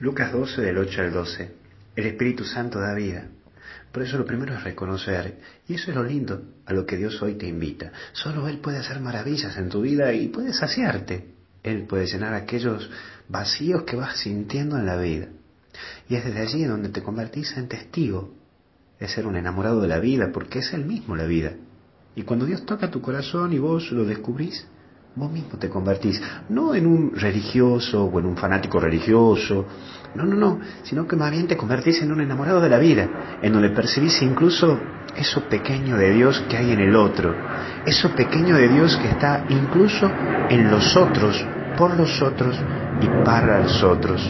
Lucas 12 del 8 al 12. El Espíritu Santo da vida. Por eso lo primero es reconocer, y eso es lo lindo a lo que Dios hoy te invita. Solo Él puede hacer maravillas en tu vida y puede saciarte. Él puede llenar aquellos vacíos que vas sintiendo en la vida. Y es desde allí donde te convertís en testigo. Es ser un enamorado de la vida, porque es Él mismo la vida. Y cuando Dios toca tu corazón y vos lo descubrís, vos mismo te convertís, no en un religioso o en un fanático religioso, no, no, no, sino que más bien te convertís en un enamorado de la vida, en donde percibís incluso eso pequeño de Dios que hay en el otro, eso pequeño de Dios que está incluso en los otros, por los otros y para los otros.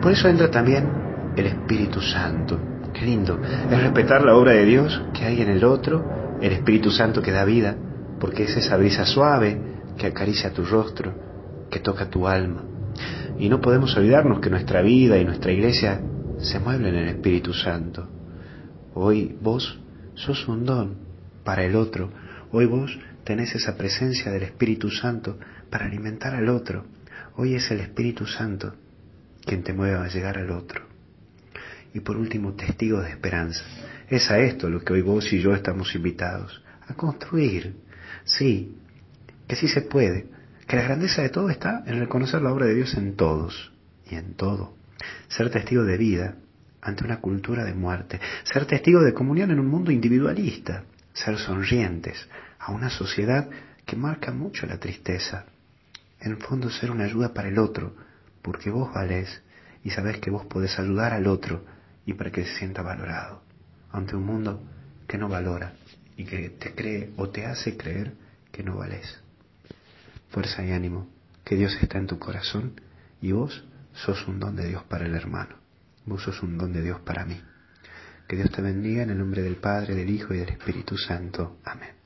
Por eso entra también el Espíritu Santo. Qué lindo, es respetar la obra de Dios que hay en el otro, el Espíritu Santo que da vida, porque es esa brisa suave que acaricia tu rostro, que toca tu alma. Y no podemos olvidarnos que nuestra vida y nuestra iglesia se mueven en el Espíritu Santo. Hoy vos sos un don para el otro. Hoy vos tenés esa presencia del Espíritu Santo para alimentar al otro. Hoy es el Espíritu Santo quien te mueve a llegar al otro. Y por último, testigo de esperanza. Es a esto lo que hoy vos y yo estamos invitados, a construir, Sí, que sí se puede, que la grandeza de todo está en reconocer la obra de Dios en todos y en todo. Ser testigo de vida ante una cultura de muerte, ser testigo de comunión en un mundo individualista, ser sonrientes a una sociedad que marca mucho la tristeza. En el fondo ser una ayuda para el otro, porque vos valés y sabés que vos podés ayudar al otro y para que se sienta valorado ante un mundo que no valora y que te cree o te hace creer que no vales. Fuerza y ánimo, que Dios está en tu corazón y vos sos un don de Dios para el hermano, vos sos un don de Dios para mí. Que Dios te bendiga en el nombre del Padre, del Hijo y del Espíritu Santo. Amén.